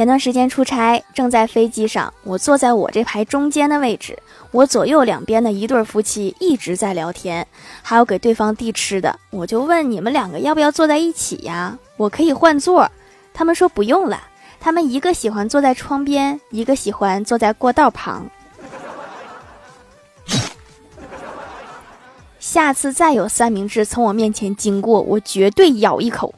前段时间出差，正在飞机上，我坐在我这排中间的位置，我左右两边的一对夫妻一直在聊天，还有给对方递吃的，我就问你们两个要不要坐在一起呀，我可以换座。他们说不用了，他们一个喜欢坐在窗边，一个喜欢坐在过道旁。下次再有三明治从我面前经过，我绝对咬一口。